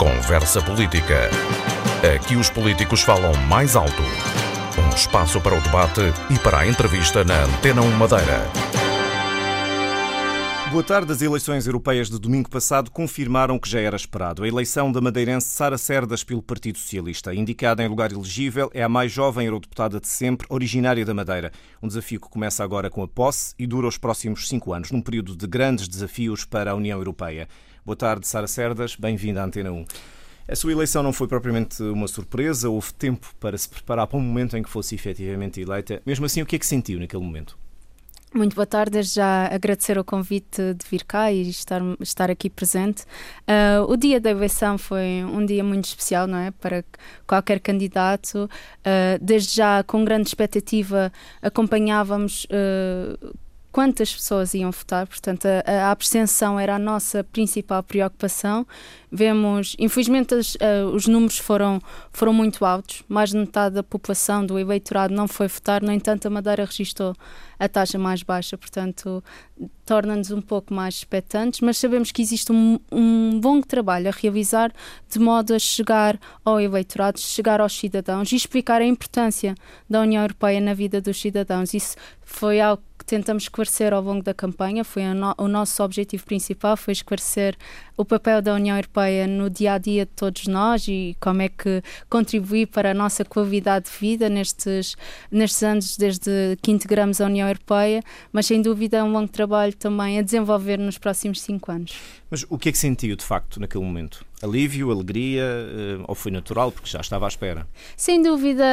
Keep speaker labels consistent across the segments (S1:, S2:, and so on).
S1: Conversa Política. Aqui os políticos falam mais alto. Um espaço para o debate e para a entrevista na Antena 1 Madeira.
S2: Boa tarde. As eleições europeias de domingo passado confirmaram o que já era esperado. A eleição da madeirense Sara Cerdas pelo Partido Socialista. Indicada em lugar elegível, é a mais jovem eurodeputada de sempre, originária da Madeira. Um desafio que começa agora com a posse e dura os próximos cinco anos, num período de grandes desafios para a União Europeia. Boa tarde, Sara Cerdas. Bem-vinda à Antena 1. A sua eleição não foi propriamente uma surpresa, houve tempo para se preparar para um momento em que fosse efetivamente eleita. Mesmo assim, o que é que sentiu naquele momento?
S3: Muito boa tarde, já agradecer o convite de vir cá e estar, estar aqui presente. Uh, o dia da eleição foi um dia muito especial, não é? Para qualquer candidato. Uh, desde já, com grande expectativa, acompanhávamos. Uh, quantas pessoas iam votar, portanto, a, a, abstenção era a nossa principal preocupação. Vemos, infelizmente, as, uh, os números foram, foram muito altos, mais de metade da população do eleitorado não foi votar, no entanto, a Madeira registrou a taxa mais baixa, portanto, torna-nos um pouco mais expectantes, mas sabemos que existe um, um bom trabalho a realizar de modo a chegar ao eleitorado, chegar aos cidadãos e explicar a importância da União Europeia na vida dos cidadãos. Isso foi algo tentamos esclarecer ao longo da campanha, foi no, o nosso objetivo principal, foi esclarecer o papel da União Europeia no dia a dia de todos nós e como é que contribuir para a nossa qualidade de vida nestes, nestes anos desde que integramos a União Europeia, mas sem dúvida é um longo trabalho também a desenvolver nos próximos cinco anos.
S2: Mas o que é que sentiu de facto naquele momento? Alívio, alegria eh, ou foi natural porque já estava à espera?
S3: Sem dúvida,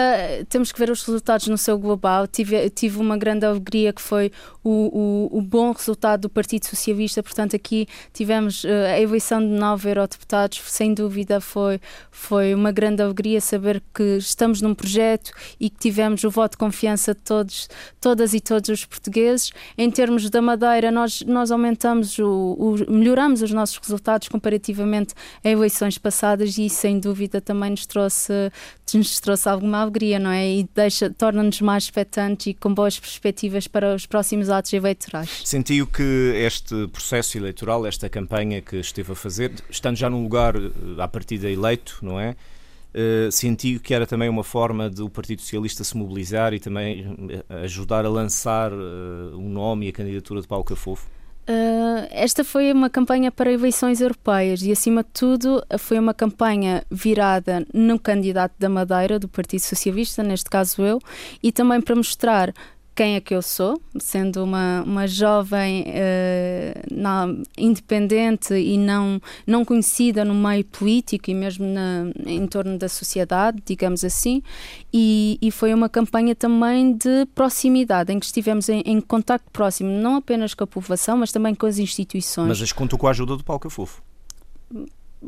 S3: temos que ver os resultados no seu global. Tive, tive uma grande alegria que foi o, o, o bom resultado do Partido Socialista. Portanto, aqui tivemos eh, a eleição de nove eurodeputados. Sem dúvida, foi, foi uma grande alegria saber que estamos num projeto e que tivemos o voto de confiança de todos, todas e todos os portugueses. Em termos da Madeira, nós, nós aumentamos, o, o melhoramos os nossos resultados comparativamente a eleições passadas e sem dúvida também nos trouxe, nos trouxe alguma alegria, não é? E deixa, torna-nos mais expectantes e com boas perspectivas para os próximos atos eleitorais.
S2: Sentiu que este processo eleitoral, esta campanha que esteve a fazer, estando já num lugar eh, à partida eleito, não é? Uh, sentiu que era também uma forma do Partido Socialista se mobilizar e também eh, ajudar a lançar o nome e a candidatura de Paulo Cafofo?
S3: Uh, esta foi uma campanha para eleições europeias e, acima de tudo, foi uma campanha virada no candidato da Madeira, do Partido Socialista, neste caso eu, e também para mostrar quem é que eu sou, sendo uma, uma jovem não, independente e não, não conhecida no meio político e mesmo na, em torno da sociedade, digamos assim, e, e foi uma campanha também de proximidade, em que estivemos em, em contacto próximo, não apenas com a população, mas também com as instituições.
S2: Mas contou com a ajuda do Paulo Cafufo?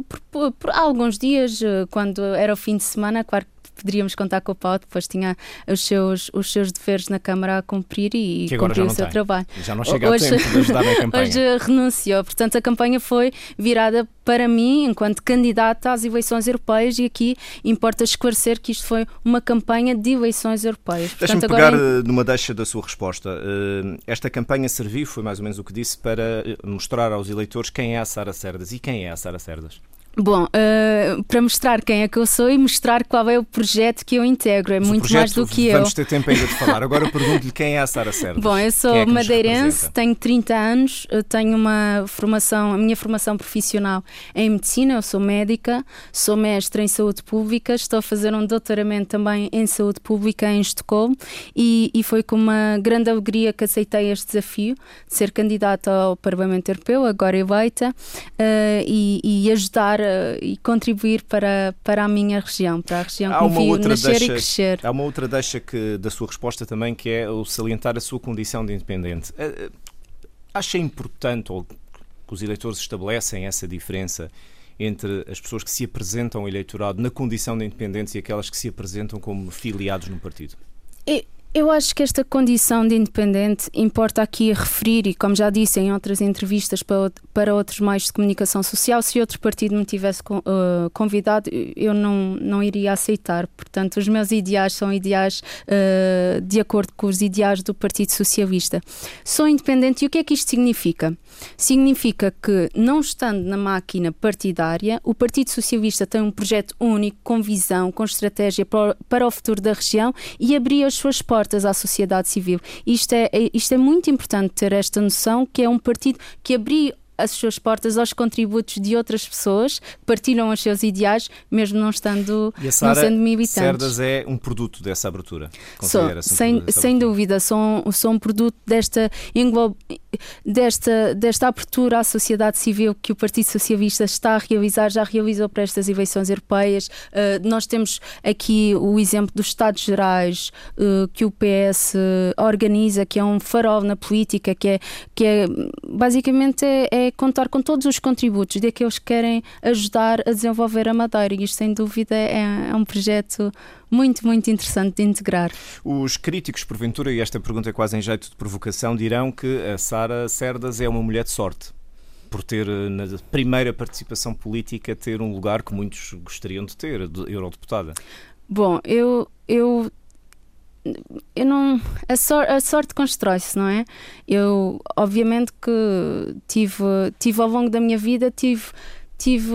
S3: Por, por, por, alguns dias, eh, quando era o fim de semana, claro que poderíamos contar com o Paulo, depois tinha os seus, os seus deveres na Câmara a cumprir e cumpriu o seu
S2: tem.
S3: trabalho.
S2: Já não chega hoje, a tempo de ajudar na campanha.
S3: Hoje renunciou, portanto a campanha foi virada para mim enquanto candidata às eleições europeias e aqui importa esclarecer que isto foi uma campanha de eleições europeias.
S2: Deixa-me pegar agora... Eh, numa deixa da sua resposta. Eh, esta campanha serviu, foi mais ou menos o que disse, para mostrar aos eleitores quem é a Sara Cerdas e quem é a Sara Cerdas.
S3: Bom, uh, para mostrar quem é que eu sou e mostrar qual é o projeto que eu integro, é Mas muito projeto, mais do que
S2: vamos
S3: eu.
S2: Vamos ter tempo ainda de falar. Agora eu pergunto-lhe quem é a Sara Cerdas.
S3: Bom, eu sou é madeirense, tenho 30 anos, tenho uma formação, a minha formação profissional é em medicina, eu sou médica, sou mestre em saúde pública, estou a fazer um doutoramento também em saúde pública em Estocolmo e, e foi com uma grande alegria que aceitei este desafio de ser candidata ao Parlamento Europeu, agora eleita, uh, e, e ajudar e contribuir para, para a minha região, para a região há que me viu nascer deixa, e crescer.
S2: Há uma outra deixa que, da sua resposta também, que é o salientar a sua condição de independente. Eh, eh, acha importante, ou que os eleitores estabelecem essa diferença entre as pessoas que se apresentam ao eleitorado na condição de independentes e aquelas que se apresentam como filiados no partido?
S3: Eu acho que esta condição de independente importa aqui referir, e como já disse em outras entrevistas para, para outros meios de comunicação social, se outro partido me tivesse uh, convidado, eu não, não iria aceitar. Portanto, os meus ideais são ideais uh, de acordo com os ideais do Partido Socialista. Sou independente e o que é que isto significa? Significa que, não estando na máquina partidária, o Partido Socialista tem um projeto único, com visão, com estratégia para, para o futuro da região e abrir as suas portas portas à sociedade civil. Isto é, é, isto é muito importante ter esta noção que é um partido que abriu as suas portas aos contributos de outras pessoas que partilham os seus ideais, mesmo não estando
S2: e a Sarah
S3: não sendo militantes.
S2: Cerdas é um produto dessa abertura.
S3: Sou, um sem, dessa sem abertura. dúvida, sou, sou um produto desta, desta, desta abertura à sociedade civil que o Partido Socialista está a realizar, já realizou para estas eleições europeias. Uh, nós temos aqui o exemplo dos Estados Gerais uh, que o PS organiza, que é um farol na política, que é, que é basicamente é, é contar com todos os contributos daqueles que querem ajudar a desenvolver a Madeira. E isto, sem dúvida, é, é um projeto muito, muito interessante de integrar.
S2: Os críticos, porventura, e esta pergunta é quase em jeito de provocação, dirão que a Sara Cerdas é uma mulher de sorte por ter, eh, na primeira participação política, ter um lugar que muitos gostariam de ter, de eurodeputada.
S3: Bom, eu, eu eu não a, sor, a sorte constrói-se, não é? Eu obviamente que tive tive ao longo da minha vida tive tive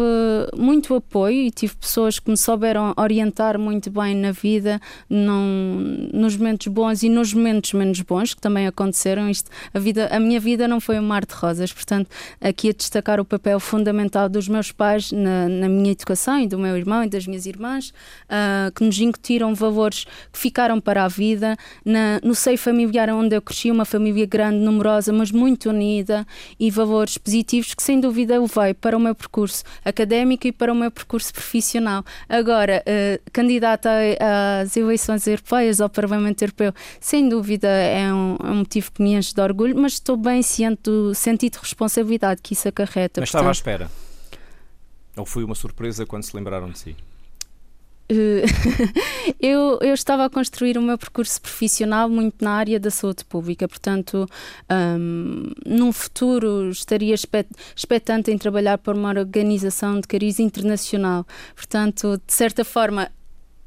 S3: muito apoio e tive pessoas que me souberam orientar muito bem na vida, não, nos momentos bons e nos momentos menos bons que também aconteceram. Isto, a, vida, a minha vida não foi um mar de rosas, portanto, aqui a destacar o papel fundamental dos meus pais na, na minha educação e do meu irmão e das minhas irmãs, uh, que nos incutiram valores que ficaram para a vida. Na, no seio familiar onde eu cresci, uma família grande, numerosa, mas muito unida e valores positivos que sem dúvida levei para o meu percurso percurso académico e para o meu percurso profissional. Agora, uh, candidata às eleições europeias ao Parlamento Europeu, sem dúvida é um, é um, motivo que me enche de orgulho, mas estou bem ciente do sentido de responsabilidade que isso acarreta.
S2: Mas estava à espera? Ou foi uma surpresa quando se lembraram de si?
S3: Eh, eu, eu estava a construir o meu percurso profissional muito na área da saúde pública, portanto, um, num futuro estaria expectante em trabalhar para uma organização de cariz internacional. Portanto, de certa forma,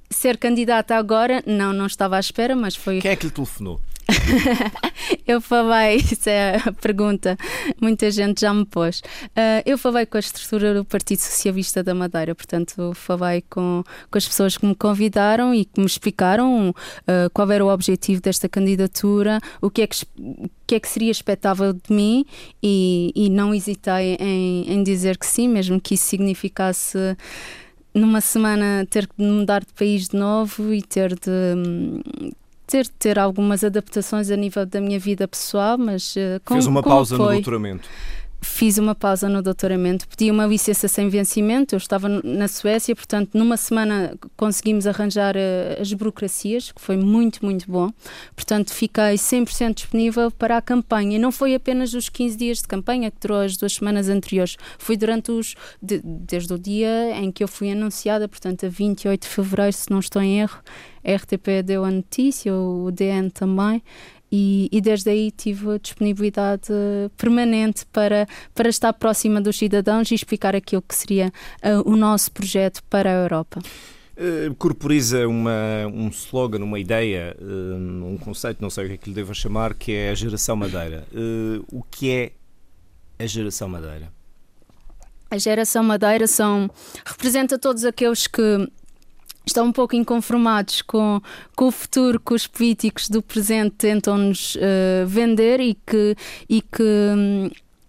S3: ser candidata agora, não, não estava à espera, mas foi.
S2: Quem é que lhe telefonou?
S3: eu falei, isso é a pergunta, muita gente já me pôs. Uh, eu falei com a estrutura do Partido Socialista da Madeira, portanto, falei com, com as pessoas que me convidaram e que me explicaram uh, qual era o objetivo desta candidatura, o que é que, o que, é que seria expectável de mim e, e não hesitei em, em dizer que sim, mesmo que isso significasse numa semana ter que mudar de país de novo e ter de hum, ter de ter algumas adaptações a nível da minha vida pessoal, mas uh, com,
S2: fez uma pausa no doutoramento.
S3: Fiz uma pausa no doutoramento, pedi uma licença sem vencimento. Eu estava na Suécia, portanto, numa semana conseguimos arranjar uh, as burocracias, que foi muito, muito bom. Portanto, fiquei 100% disponível para a campanha. E não foi apenas os 15 dias de campanha que durou as duas semanas anteriores, foi durante os. De, desde o dia em que eu fui anunciada, portanto, a 28 de fevereiro, se não estou em erro a RTP deu a notícia, o DN também, e, e, desde aí tive a disponibilidade permanente para, para estar próxima dos cidadãos e explicar aquilo que seria uh, o nosso projeto para a Europa.
S2: Uh, corporiza uma, um slogan, uma ideia, uh, um conceito, não sei o que é que lhe devo chamar, que é a geração Madeira. Uh, o que é a geração Madeira?
S3: A geração Madeira são, representa todos aqueles que estão um pouco inconformados com, com o futuro que os políticos do presente tentam-nos uh, vender e que, e que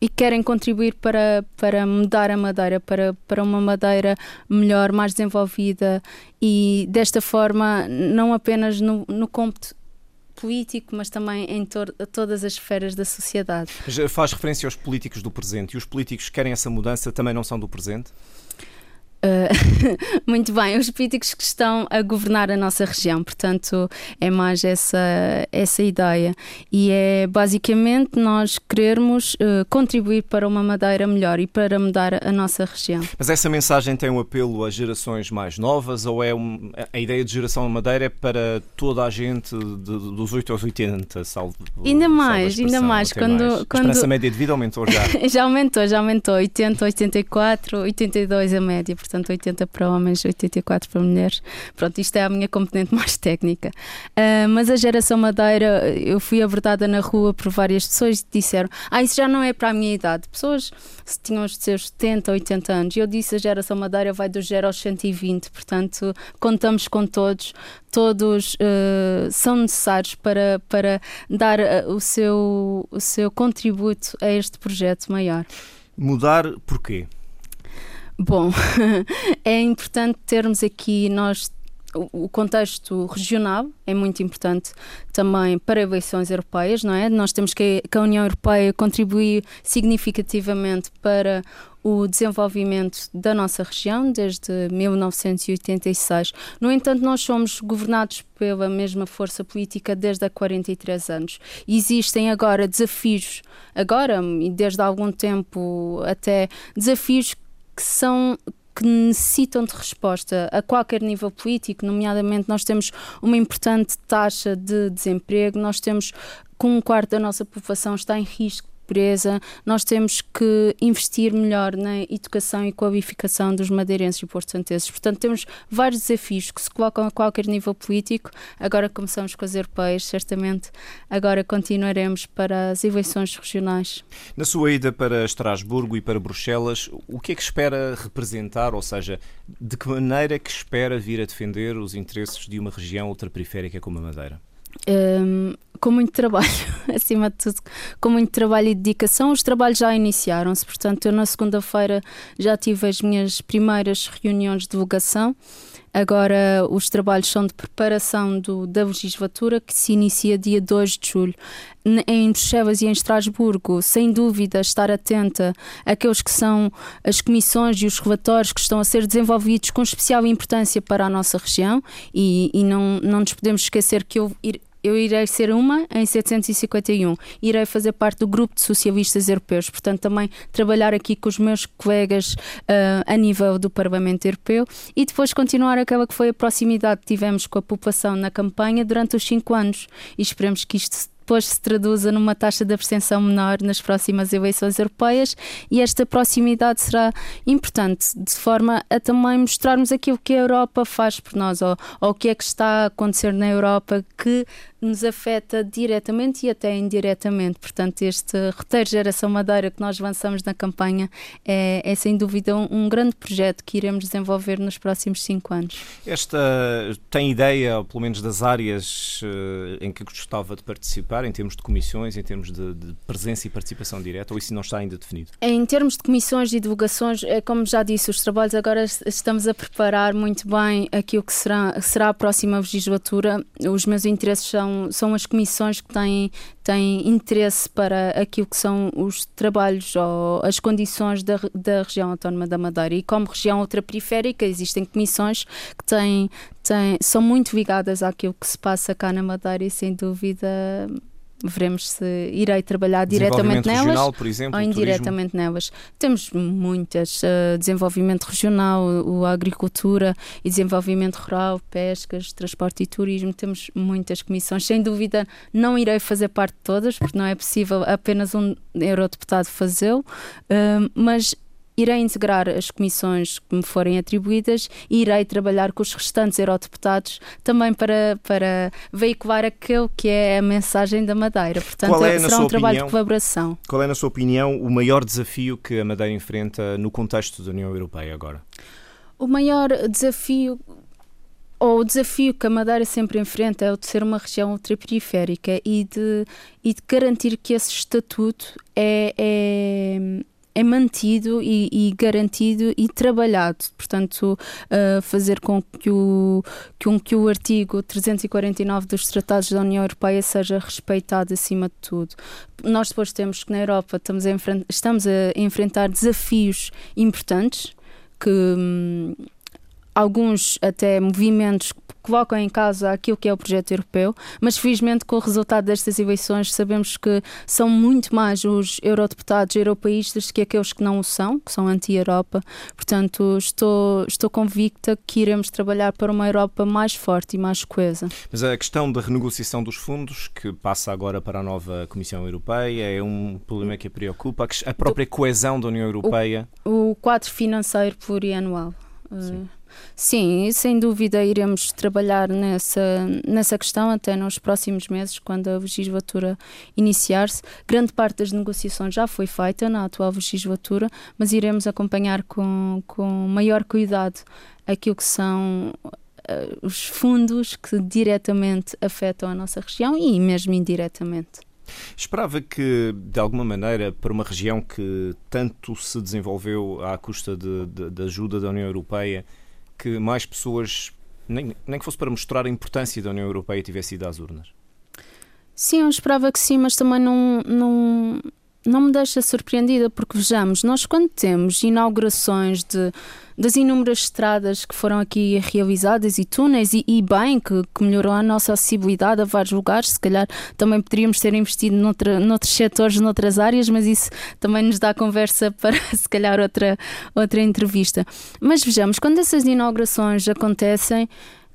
S3: e querem contribuir para, para mudar a Madeira, para, para uma Madeira melhor, mais desenvolvida e desta forma, não apenas no, no político, mas também em to todas as esferas da sociedade.
S2: Faz referência aos políticos do presente e os políticos que querem essa mudança também não são do presente?
S3: Uh, muito bem, os políticos que estão a governar a nossa região, portanto, é mais essa, essa ideia. E é basicamente nós querermos uh, contribuir para uma Madeira melhor e para mudar a nossa região.
S2: Mas essa mensagem tem um apelo às gerações mais novas ou é um, a ideia de geração Madeira é para toda a gente de, dos 8 aos 80, salvo
S3: Ainda mais, ainda mais. Quando,
S2: mais.
S3: quando...
S2: A esperança média de vida aumentou já.
S3: já aumentou, já aumentou. 80, 84, 82 a média portanto 80 para homens, 84 para mulheres. Pronto, isto é a minha componente mais técnica. Uh, mas a geração Madeira, eu fui abordada na rua por várias pessoas que disseram: Ah, isso já não é para a minha idade. Pessoas que tinham os seus 70, 80 anos. E eu disse: a geração Madeira vai do 0 aos 120, portanto, contamos com todos. Todos uh, são necessários para, para dar uh, o, seu, o seu contributo a este projeto maior.
S2: Mudar porquê?
S3: Bom, é importante termos aqui nós o contexto regional é muito importante também para eleições europeias, não é? Nós temos que, que a União Europeia contribuir significativamente para o desenvolvimento da nossa região desde 1986. No entanto, nós somos governados pela mesma força política desde há 43 anos. Existem agora desafios, agora e desde há algum tempo até desafios que são que necessitam de resposta a qualquer nível político, nomeadamente nós temos uma importante taxa de desemprego, nós temos com um quarto da nossa população está em risco pobreza, nós temos que investir melhor na educação e qualificação dos madeirenses e portanteses. Portanto, temos vários desafios que se colocam a qualquer nível político. Agora começamos com as europeias, certamente. Agora continuaremos para as eleições regionais.
S2: Na sua ida para Estrasburgo e para Bruxelas, o que é que espera representar, ou seja, de que maneira é que espera vir a defender os interesses de uma região ultraperiférica como a Madeira?
S3: Um, com muito trabalho, acima de tudo, com muito trabalho e dedicação. Os trabalhos já iniciaram-se, portanto, eu na segunda-feira já tive as minhas primeiras reuniões de divulgação. Agora, os trabalhos são de preparação do, da legislatura, que se inicia dia 2 de julho. Em Bruxelas e em Estrasburgo, sem dúvida, estar atenta àqueles que são as comissões e os relatórios que estão a ser desenvolvidos com especial importância para a nossa região e, e não, não nos podemos esquecer que eu, eu irei ser uma em 751. Irei fazer parte do grupo de socialistas europeus, portanto, também trabalhar aqui com os meus colegas uh, a nível do Parlamento Europeu e depois continuar aquela que foi a proximidade que tivemos com a população na campanha durante os cinco anos. E esperemos que isto depois se traduza numa taxa de abstenção menor nas próximas eleições europeias e esta proximidade será importante de forma a também mostrarmos aquilo que a Europa faz por nós ou, ou o que é que está a acontecer na Europa que nos afeta diretamente e até indiretamente. Portanto, este roteiro Geração Madeira que nós avançamos na campanha é, é sem dúvida um, um, grande projeto que iremos desenvolver nos próximos cinco anos.
S2: Esta tem ideia, pelo menos, das áreas uh, em que gostava de participar, em termos de comissões, em termos de, de, presença e participação direta, ou isso não está ainda definido?
S3: Em termos de comissões e divulgações, é como já disse, os trabalhos agora estamos a preparar muito bem aquilo que será, será a próxima legislatura. Os meus interesses são são, são as comissões que têm, têm interesse para aquilo que são os trabalhos ou as condições da, da região autónoma da Madeira. E como região ultraperiférica, existem comissões que têm, têm, são muito ligadas àquilo que se passa cá na Madeira e sem dúvida veremos se irei trabalhar diretamente nelas
S2: regional, por exemplo,
S3: ou indiretamente turismo. nelas. Temos muitas, uh, desenvolvimento regional, o, a agricultura e desenvolvimento rural, pescas, transporte e turismo, temos muitas comissões. Sem dúvida não irei fazer parte de todas, porque não é possível apenas um eurodeputado fazê-lo, uh, mas irei integrar as comissões que me forem atribuídas e irei trabalhar com os restantes eurodeputados também para, para veicular aquele que é a mensagem da Madeira. Portanto, é, será um trabalho opinião, de colaboração.
S2: Qual é, na sua opinião, o maior desafio que a Madeira enfrenta no contexto da União Europeia agora?
S3: O maior desafio ou o desafio que a Madeira sempre enfrenta é o de ser uma região ultraperiférica e de, e de garantir que esse estatuto é, é é mantido e, e, garantido e trabalhado. Portanto, uh, fazer com que o, que, o artigo 349 dos Tratados da União Europeia seja respeitado acima de tudo. Nós depois temos que na Europa estamos a, estamos a enfrentar desafios importantes que hum, alguns até movimentos colocam em causa aquilo que é o projeto europeu, mas felizmente com o resultado destas eleições sabemos que são muito mais os eurodeputados europeístas que aqueles que não o são, que são anti-Europa. Portanto, estou, estou convicta que iremos trabalhar para uma Europa mais forte e mais coesa.
S2: Mas a questão da renegociação dos fundos, que passa agora para a nova Comissão Europeia, é um problema que a preocupa. A própria coesão da União Europeia.
S3: O, o quadro financeiro plurianual. Sim. Sim, sem dúvida iremos trabalhar nessa, nessa questão até nos próximos meses, quando a legislatura iniciar-se. Grande parte das negociações já foi feita na atual legislatura, mas iremos acompanhar com, com maior cuidado aquilo que são uh, os fundos que diretamente afetam a nossa região e mesmo indiretamente.
S2: Esperava que, de alguma maneira, para uma região que tanto se desenvolveu à custa de ajuda da União Europeia, que mais pessoas, nem, nem que fosse para mostrar a importância da União Europeia, tivesse ido às urnas?
S3: Sim, eu esperava que sim, mas também não, não, não me deixa surpreendida, porque vejamos, nós quando temos inaugurações de, das inúmeras estradas que foram aqui realizadas e túneis, e, e bem, que, que, melhorou a nossa acessibilidade a vários lugares, se calhar também poderíamos ter investido noutra, noutros setores, noutras áreas, mas isso também nos dá conversa para se calhar outra, outra entrevista. Mas vejamos, quando essas inaugurações acontecem,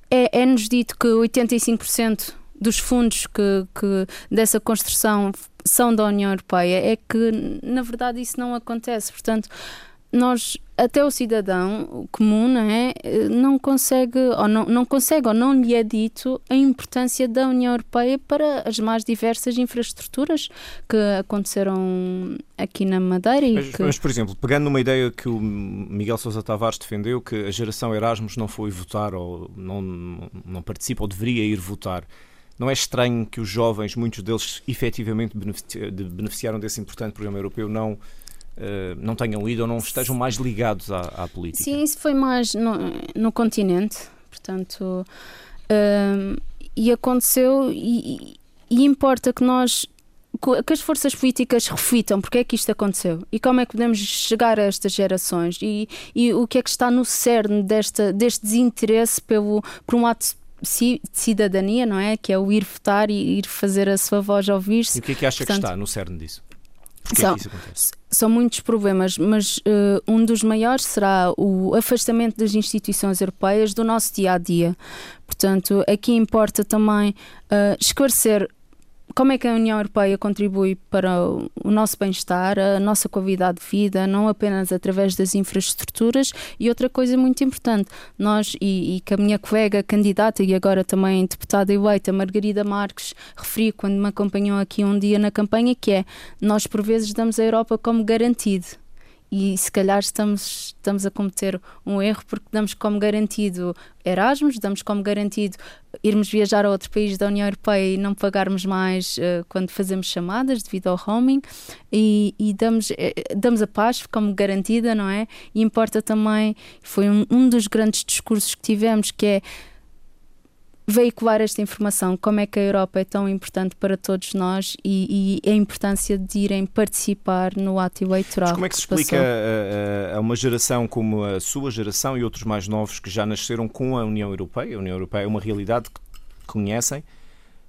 S3: é-nos é dito que 85% dos fundos que, que dessa construção são da União Europeia, é que na verdade isso não acontece. Portanto, nós até o cidadão comum não, é, não consegue ou não, não consegue ou não lhe é dito a importância da União Europeia para as mais diversas infraestruturas que aconteceram aqui na Madeira.
S2: Mas,
S3: que...
S2: mas, por exemplo, pegando numa ideia que o Miguel Sousa Tavares defendeu, que a geração Erasmus não foi votar ou não, não participa ou deveria ir votar. Não é estranho que os jovens, muitos deles efetivamente beneficiaram desse importante programa europeu, não, uh, não tenham ido ou não estejam mais ligados à, à política?
S3: Sim, isso foi mais no, no continente, portanto. Uh, e aconteceu, e, e importa que nós que as forças políticas reflitam porque é que isto aconteceu e como é que podemos chegar a estas gerações e, e o que é que está no cerne desta, deste desinteresse pelo, por um ato de cidadania, não é? Que é o ir votar e ir fazer a sua voz ouvir-se.
S2: E o que é que acha Portanto, que está no cerne disso? Porquê são,
S3: que são muitos problemas, mas uh, um dos maiores será o afastamento das instituições europeias do nosso dia a dia. Portanto, aqui importa também uh, esclarecer como é que a União Europeia contribui para o nosso bem-estar, a nossa qualidade de vida, não apenas através das infraestruturas. E outra coisa muito importante, nós e, e que a minha colega candidata e agora também deputada eleita, Margarida Marques, referi quando me acompanhou aqui um dia na campanha, que é nós por vezes damos a Europa como garantido e se calhar estamos, estamos a cometer um erro porque damos como garantido Erasmus, damos como garantido irmos viajar a outro país da União Europeia e não pagarmos mais uh, quando fazemos chamadas devido ao roaming e, e damos, uh, damos a paz como garantida, não é? E importa também, foi um, um dos grandes discursos que tivemos que é veicular esta informação, como é que a Europa é tão importante para todos nós e, e a importância de irem participar no ato eleitoral.
S2: Mas como é que se explica a, a, uma geração como a sua geração e outros mais novos que já nasceram com a União Europeia? A União Europeia é uma realidade que conhecem,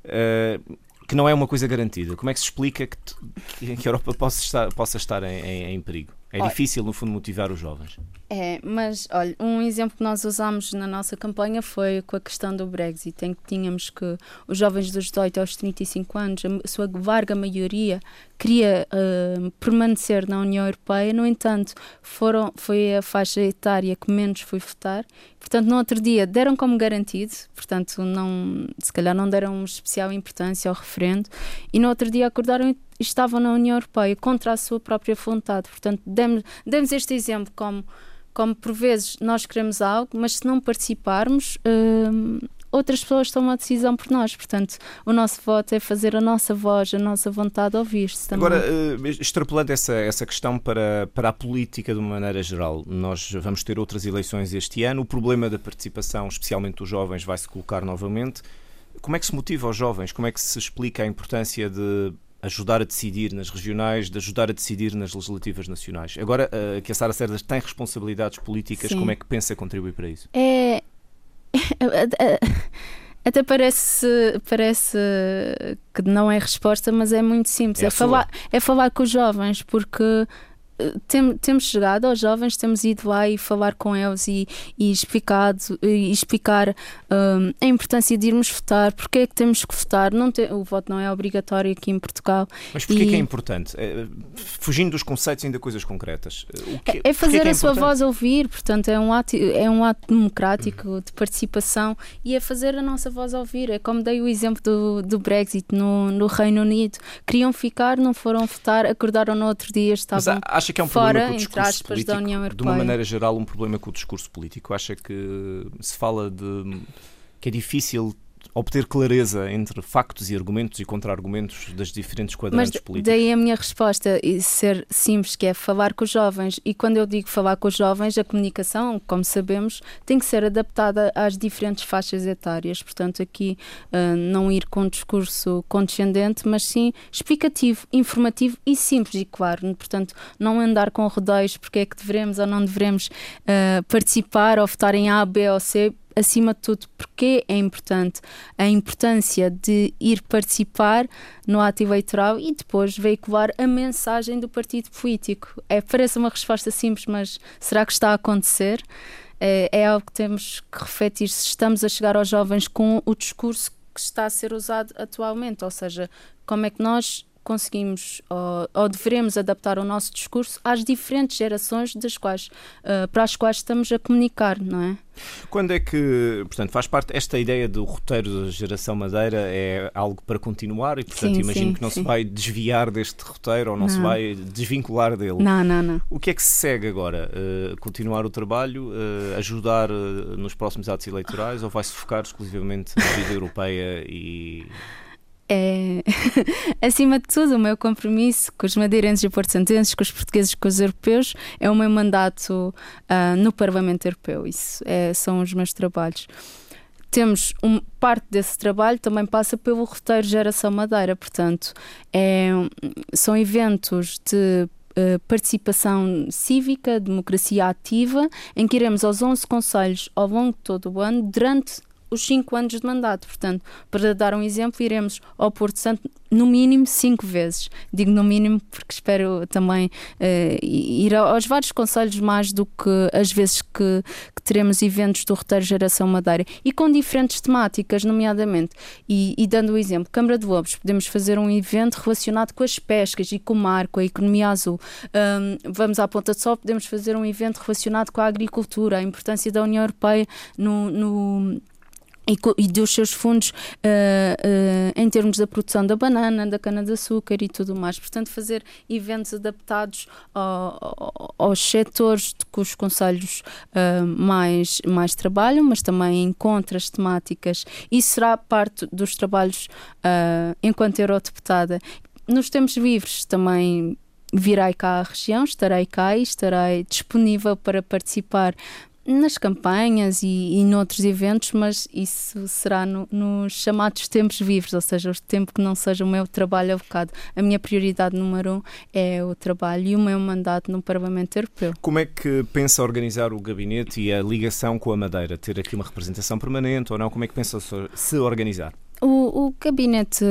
S2: uh, que não é uma coisa garantida. Como é que se explica que, que a Europa possa estar, possa estar em, em, em perigo? É Olha, difícil, no fundo, motivar os jovens.
S3: É, mas olha, um exemplo que nós usámos na nossa campanha foi com a questão do Brexit, em que tínhamos que os jovens dos 18 aos 35 anos, a sua larga maioria, queria uh, permanecer na União Europeia, no entanto, foram, foi a faixa etária que menos foi votar. Portanto, no outro dia deram como garantido, portanto, não, se calhar não deram especial importância ao referendo, e no outro dia acordaram estavam na União Europeia contra a sua própria vontade. Portanto, demos, demos este exemplo como, como por vezes nós queremos algo, mas se não participarmos, hum, outras pessoas tomam a decisão por nós. Portanto, o nosso voto é fazer a nossa voz, a nossa vontade ouvir-se também.
S2: Agora, uh, extrapolando essa, essa questão para, para a política de uma maneira geral, nós vamos ter outras eleições este ano. O problema da participação, especialmente dos jovens, vai se colocar novamente. Como é que se motiva aos jovens? Como é que se explica a importância de ajudar a decidir nas regionais, de ajudar a decidir nas legislativas nacionais. Agora uh, que a Sara Cerdas tem responsabilidades políticas, Sim. como é que pensa contribuir para isso?
S3: É. Até parece, parece que não é resposta, mas é muito simples. É, é falar, é falar com os jovens, porque tem, temos chegado aos jovens, temos ido lá e falar com eles e, e explicado, e explicar um, a importância de irmos votar, porque é que temos que votar. Não tem, o voto não é obrigatório aqui em Portugal.
S2: Mas porquê e... que é importante? É, fugindo dos conceitos ainda coisas concretas.
S3: Que, é, é fazer é a sua voz ouvir, portanto, é um ato, é um ato democrático uhum. de participação e é fazer a nossa voz ouvir. É como dei o exemplo do, do Brexit no, no Reino Unido. Queriam ficar, não foram votar, acordaram no outro dia, estavam.
S2: Mas acha que é um fora, problema com o discurso político, da União Europeia. de uma maneira geral, um problema com o discurso político? Acha que se fala de que é difícil obter clareza entre factos e argumentos e contra-argumentos das diferentes quadrantes Mas políticos.
S3: Daí a minha resposta e ser simples, que é falar com os jovens. E quando eu digo falar com os jovens, a comunicação, como sabemos, tem que ser adaptada às diferentes faixas etárias. Portanto, aqui uh, não ir com um discurso condescendente, mas sim explicativo, informativo e simples e claro. Portanto, não andar com rodeios porque é que devemos ou não devemos uh, participar ou votar em A, B ou C acima de tudo, porque é importante a importância de ir participar no ato eleitoral e depois veicular a mensagem do partido político. É, parece uma resposta simples, mas será que está a acontecer? É, é algo que temos que refletir se estamos a chegar aos jovens com o discurso que está a ser usado atualmente, ou seja, como é que nós conseguimos ou, ou, devemos adaptar o nosso discurso às diferentes gerações das quais, uh, para as quais estamos a comunicar, não é?
S2: Quando é que, portanto, faz parte esta ideia do roteiro da geração Madeira é algo para continuar e, portanto, sim, imagino sim, que não sim. se vai desviar deste roteiro ou não, não, se vai desvincular dele.
S3: Não, não, não.
S2: O que é que se segue agora? Uh, continuar o trabalho, uh, ajudar uh, nos próximos atos eleitorais ou vai-se focar exclusivamente na vida europeia e
S3: é, acima de tudo, o meu compromisso com os madeirenses e porto-santenses, com os portugueses com os europeus, é o meu mandato uh, no Parlamento Europeu. Isso é, são os meus trabalhos. Temos um, parte desse trabalho também passa pelo roteiro Geração Madeira, portanto, é, são eventos de Uh, participação cívica, democracia ativa, em que iremos aos 11 conselhos ao longo de todo o ano, durante os cinco anos de mandato. Portanto, para dar um exemplo, iremos ao Porto Santo no mínimo cinco vezes. Digo no mínimo porque espero também uh, ir aos vários conselhos mais do que as vezes que, que, teremos eventos do Roteiro Geração Madeira e com diferentes temáticas, nomeadamente. E, e dando o exemplo, Câmara de Lobos, podemos fazer um evento relacionado com as pescas e com o mar, com a economia azul. Um, vamos à Ponta de Sol, podemos fazer um evento relacionado com a agricultura, a importância da União Europeia no, no e, dos seus fundos uh, uh, em termos da produção da banana, da cana-de-açúcar e tudo mais. Portanto, fazer eventos adaptados ao, aos setores que os conselhos uh, mais, mais trabalham, mas também em contras temáticas. Isso será parte dos trabalhos enquanto eurodeputada. Nos tempos livres também virei cá à região, estarei cá e estarei disponível para participar nas campanhas e, e noutros eventos, mas isso será no, nos chamados tempos vivos, ou seja, o tempo que não seja o meu trabalho abocado. A minha prioridade número um é o trabalho e o meu mandato no Parlamento Europeu.
S2: Como é que pensa organizar o gabinete e a ligação com a Madeira? Ter aqui uma representação permanente ou não? Como é que pensa se organizar?
S3: O, o gabinete,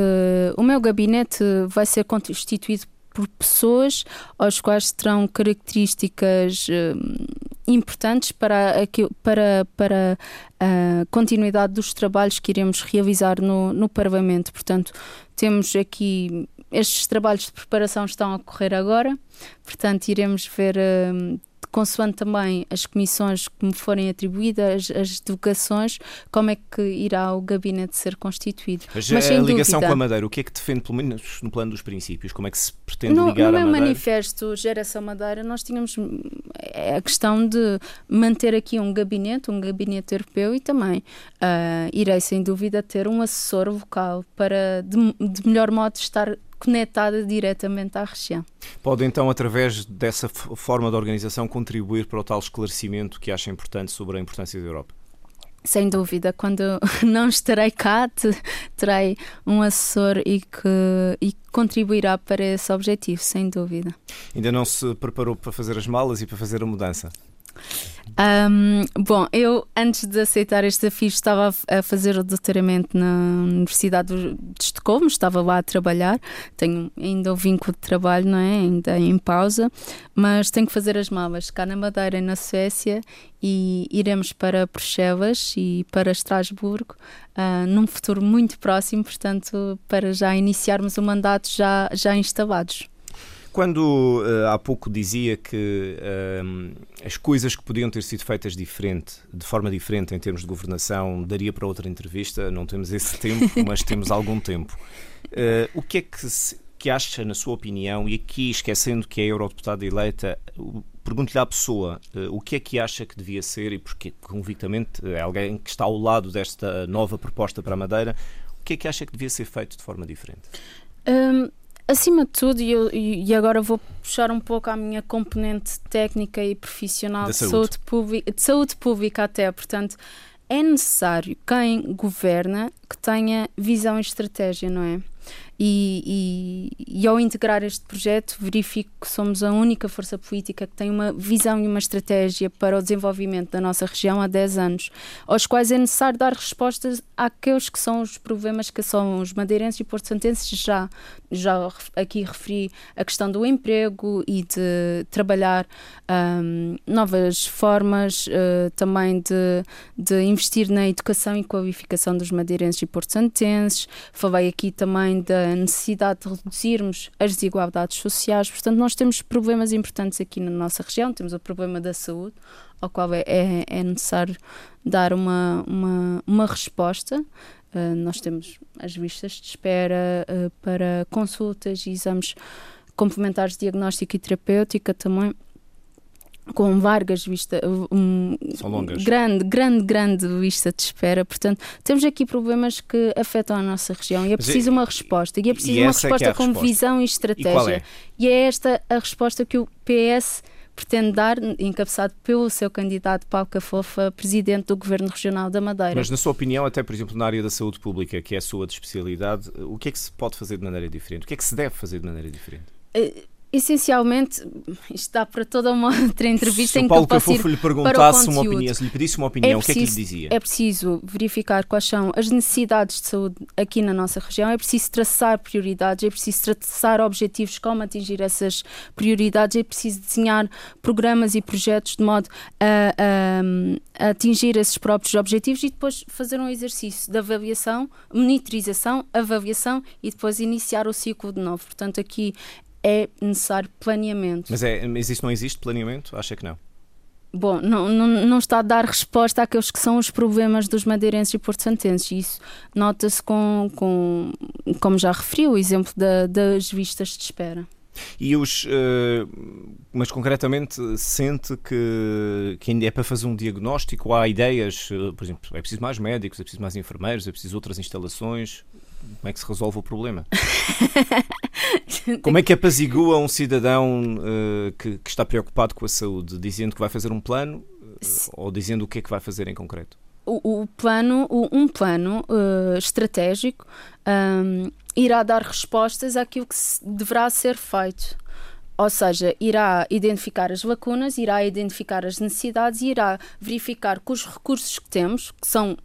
S3: o meu gabinete vai ser constituído por pessoas aos quais terão características uh, importantes para a, para, para a continuidade dos trabalhos que iremos realizar no, no Parlamento. Portanto, temos aqui estes trabalhos de preparação estão a ocorrer agora, portanto, iremos ver. Uh, consoante também as comissões que me forem atribuídas, as delegações, como é que irá o gabinete ser constituído.
S2: Mas, Mas a ligação dúvida, com a Madeira, o que é que defende, pelo menos no plano dos princípios? Como é que se pretende
S3: no,
S2: ligar
S3: no meu manifesto Geração Madeira, nós tínhamos a questão de manter aqui um gabinete, um gabinete europeu e também uh, irei, sem dúvida, ter um assessor vocal para, de, de melhor modo, estar conectada diretamente à região.
S2: Pode então, através dessa forma de organização, contribuir para o tal esclarecimento que acha importante sobre a importância da Europa?
S3: Sem dúvida, quando não estarei cá, terei um assessor e que, e contribuirá para esse objetivo, sem dúvida.
S2: Ainda não se preparou para fazer as malas e para fazer a mudança?
S3: Um, bom, eu antes de aceitar este desafio estava a fazer o doutoramento na Universidade de Estocolmo, estava lá a trabalhar, tenho ainda o vínculo de trabalho, não é? Ainda em pausa, mas tenho que fazer as malas cá na Madeira na Suécia e iremos para Bruxelas e para Estrasburgo uh, num futuro muito próximo, portanto, para já iniciarmos o mandato já, já instalados.
S2: Quando uh, há pouco dizia que uh, as coisas que podiam ter sido feitas diferente, de forma diferente em termos de governação, daria para outra entrevista, não temos esse tempo, mas temos algum tempo. Uh, o que é que, se, que acha, na sua opinião, e aqui esquecendo que é eurodeputada eleita, pergunto-lhe à pessoa o que é que acha que devia ser, e porque convictamente é alguém que está ao lado desta nova proposta para a Madeira, o que é que acha que devia ser feito de forma diferente?
S3: Um Acima de tudo, e, eu, e agora vou puxar um pouco a minha componente técnica e profissional de saúde. Saúde, pública, de saúde pública até, portanto, é necessário quem governa que tenha visão e estratégia, não é? E, e, e, ao integrar este projeto, verifico que somos a única força política que tem uma visão e uma estratégia para o desenvolvimento da nossa região há 10 anos, aos quais é necessário dar respostas àqueles que são os problemas que são os madeirenses e porto-santenses já. Já aqui referi a questão do emprego e de trabalhar um, novas formas uh, também de, de investir na educação e qualificação dos madeirenses e porto-santenses. Falei aqui também da necessidade de reduzirmos as desigualdades sociais. Portanto, nós temos problemas importantes aqui na nossa região. Temos o problema da saúde, ao qual é, é, é necessário dar uma, uma, uma resposta. Uh, nós temos as listas de espera uh, para consultas e exames complementares de diagnóstico e terapêutica também com largas vistas, um, grande, grande, grande vista de espera. Portanto, temos aqui problemas que afetam a nossa região e é preciso uma resposta. E é preciso e uma resposta é com resposta. visão e estratégia. E,
S2: é?
S3: e é esta a resposta que o PS pretende dar, encabeçado pelo seu candidato Paulo Cafofa, presidente do Governo Regional da Madeira.
S2: Mas, na sua opinião, até por exemplo na área da saúde pública, que é a sua de especialidade, o que é que se pode fazer de maneira diferente? O que é que se deve fazer de maneira diferente?
S3: Uh, essencialmente, isto dá para toda uma outra entrevista
S2: se
S3: em
S2: que Paulo Cafofo lhe perguntasse uma opinião, se lhe pedisse uma opinião, é preciso, o que é que lhe dizia?
S3: É preciso verificar quais são as necessidades de saúde aqui na nossa região, é preciso traçar prioridades, é preciso traçar objetivos como atingir essas prioridades, é preciso desenhar programas e projetos de modo a, a, a atingir esses próprios objetivos e depois fazer um exercício de avaliação, monitorização, avaliação e depois iniciar o ciclo de novo. Portanto, aqui é necessário planeamento.
S2: Mas, é, mas isso não existe planeamento? Acha que não?
S3: Bom, não, não, não está a dar resposta àqueles que são os problemas dos madeirenses e porto-santenses. Isso nota-se com, com, como já referi, o exemplo da, das vistas de espera.
S2: E os, uh, mas concretamente sente que, que ainda é para fazer um diagnóstico? Há ideias, uh, por exemplo, é preciso mais médicos, é preciso mais enfermeiros, é preciso outras instalações? Como é que se resolve o problema? Como é que apazigua um cidadão uh, que, que, está preocupado com a saúde, dizendo que vai fazer um plano uh, ou dizendo o que é que vai fazer em concreto?
S3: O, o plano, o, um plano uh, estratégico um, irá dar respostas àquilo que deverá ser feito. Ou seja, irá identificar as lacunas, irá identificar as necessidades e irá verificar que os recursos que temos, que são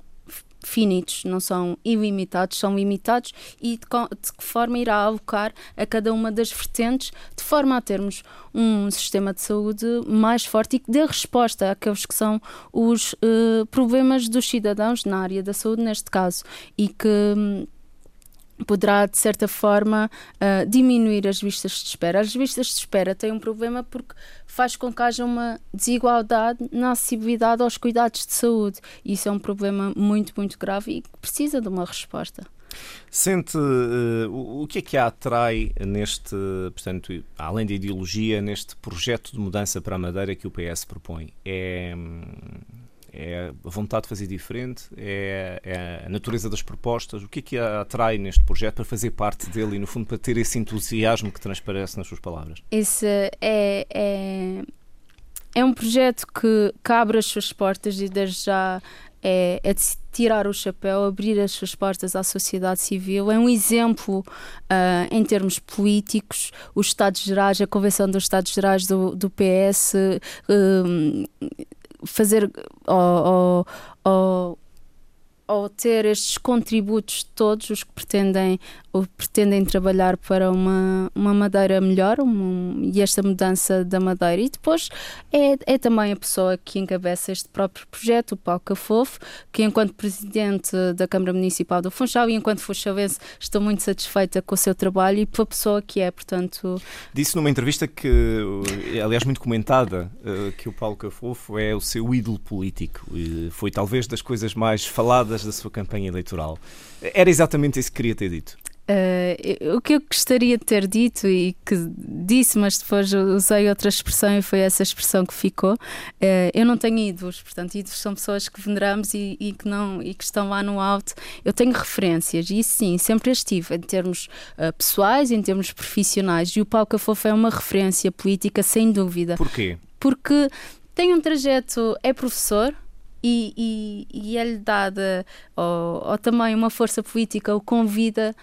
S3: finitos, não são ilimitados, são limitados e de, de, que forma irá alocar a cada uma das vertentes, de forma a termos um sistema de saúde mais forte e que dê resposta àqueles que são os uh, problemas dos cidadãos na área da saúde, neste caso, e que. Poderá, de certa forma, uh, diminuir as vistas de espera. As vistas de espera têm um problema porque faz com que haja uma desigualdade na acessibilidade aos cuidados de saúde. Isso é um problema muito, muito grave e que precisa de uma resposta.
S2: Sente uh, o que é que a atrai neste, portanto, além da ideologia, neste projeto de mudança para a Madeira que o PS propõe? É hum, é a vontade de fazer diferente? É, é, a natureza das propostas? O que é que a atrai neste projeto para fazer parte dele e, no fundo, para ter esse entusiasmo que transparece nas suas palavras?
S3: Esse é, é, é um projeto que, que abre as suas portas e desde já é, é de tirar o chapéu, abrir as suas portas à sociedade civil. É um exemplo uh, em termos políticos. Os Estados Gerais, a Convenção dos Estados Gerais do, do PS, uh, fazer. Oh, oh, ao ter estes contributos todos os que pretendem ou pretendem trabalhar para uma, uma madeira melhor um, e esta mudança da madeira e depois é, é também a pessoa que encabeça este próprio projeto, o Paulo Cafofo que enquanto presidente da Câmara Municipal do Funchal e enquanto funchalense estou muito satisfeita com o seu trabalho e pela pessoa que é, portanto...
S2: Disse numa entrevista que, aliás muito comentada, eh, que o Paulo Cafofo é o seu ídolo político foi talvez das coisas mais faladas da sua campanha eleitoral. Era exatamente isso que queria ter dito.
S3: Uh, o que eu gostaria de ter dito e que disse, mas depois usei outra expressão e foi essa expressão que ficou. Uh, eu não tenho ídolos, portanto, ídolos são pessoas que veneramos e, e, que não e que estão lá no alto. Eu tenho referências e sim, sempre as tive em termos uh, pessoais, em termos profissionais. E o Paulo Cafofo é uma referência política, sem dúvida.
S2: Porquê?
S3: Porque tem um trajeto, é professor e, e, e é-lhe dada, ou, ou, também uma força política o convida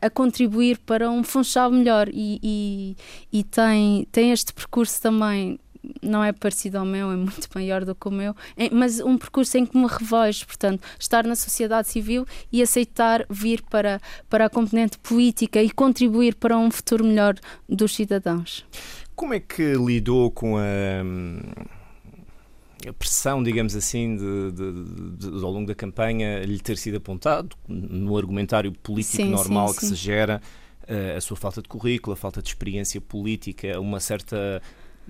S3: a, contribuir para um Funchal melhor e, e, e, tem, tem este percurso também não é parecido ao meu, é muito maior do que o meu, mas um percurso em que me revejo, portanto, estar na sociedade civil e aceitar vir para, para a componente política e contribuir para um futuro melhor dos cidadãos.
S2: Como é que lidou com a a pressão, digamos assim, de, de, de, ao longo da campanha lhe ter sido apontado no argumentário político sim, normal sim, que sim. se gera, uh, a sua falta de currículo, a falta de experiência política, uma certa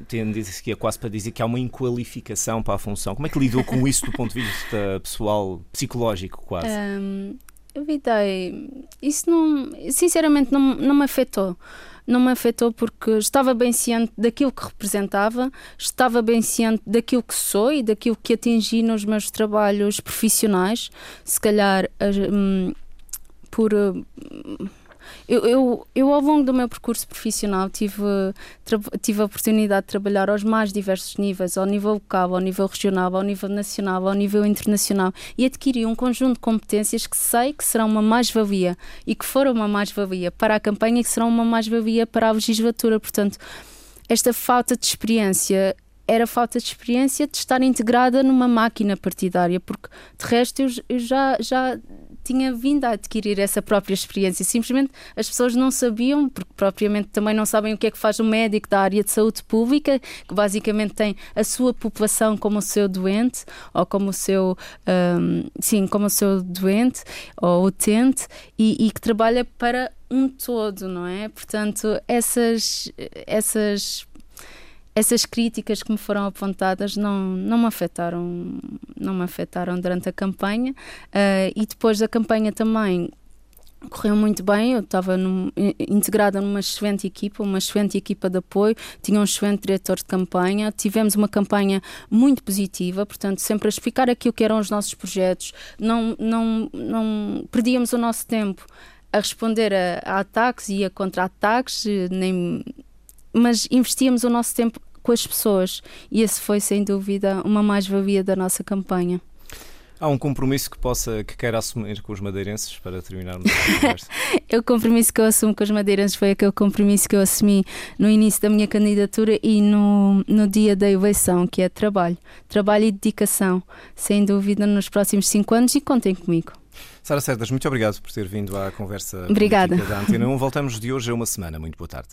S2: tendência que é quase para dizer que há uma inqualificação para a função. Como é que lidou com isso do ponto de vista pessoal, psicológico, quase? Um,
S3: eu evitei. Isso não, sinceramente, não, não me afetou não me afetou porque estava bem ciente daquilo que representava, estava bem ciente daquilo que sou e daquilo que atingi nos meus trabalhos profissionais. Se calhar hum, por. Hum, eu, eu, eu, ao longo do meu percurso profissional, tive, tive a oportunidade de trabalhar aos mais diversos níveis, ao nível local, ao nível regional, ao nível nacional, ao nível internacional, e adquiri um conjunto de competências que sei que serão uma mais-valia e que foram uma mais-valia para a campanha e que serão uma mais-valia para a legislatura. Portanto, esta falta de experiência era falta de experiência de estar integrada numa máquina partidária, porque de resto eu, já, já tinha vindo a adquirir essa própria experiência. Simplesmente as pessoas não sabiam, porque propriamente também não sabem o que é que faz um médico da área de saúde pública, que basicamente tem a sua população como o seu doente, ou como o seu, um, sim, como o seu doente ou utente, e, e que trabalha para um todo, não é? Portanto, essas, essas essas críticas que me foram apontadas não, não me afetaram não me afetaram durante a campanha. Uh, e depois da campanha também correu muito bem, eu estava num, integrada numa excelente equipa, uma excelente equipa de apoio, tinha um excelente diretor de campanha, tivemos uma campanha muito positiva, portanto, sempre a explicar aquilo que eram os nossos projetos, não, não, não perdíamos o nosso tempo a responder a, a ataques e a contra-ataques, nem mas investíamos o nosso tempo com as pessoas e esse foi sem dúvida uma mais-valia da nossa campanha.
S2: Há um compromisso que possa que queira assumir com os madeirenses para terminarmos a conversa?
S3: o compromisso que eu assumo com os madeirenses foi aquele compromisso que eu assumi no início da minha candidatura e no, no dia da eleição, que é trabalho. Trabalho e dedicação, sem dúvida, nos próximos cinco anos e contem comigo.
S2: Sara Cerdas, muito obrigado por ter vindo à conversa
S3: Obrigada.
S2: da Antena 1. Voltamos de hoje a uma semana. Muito boa tarde.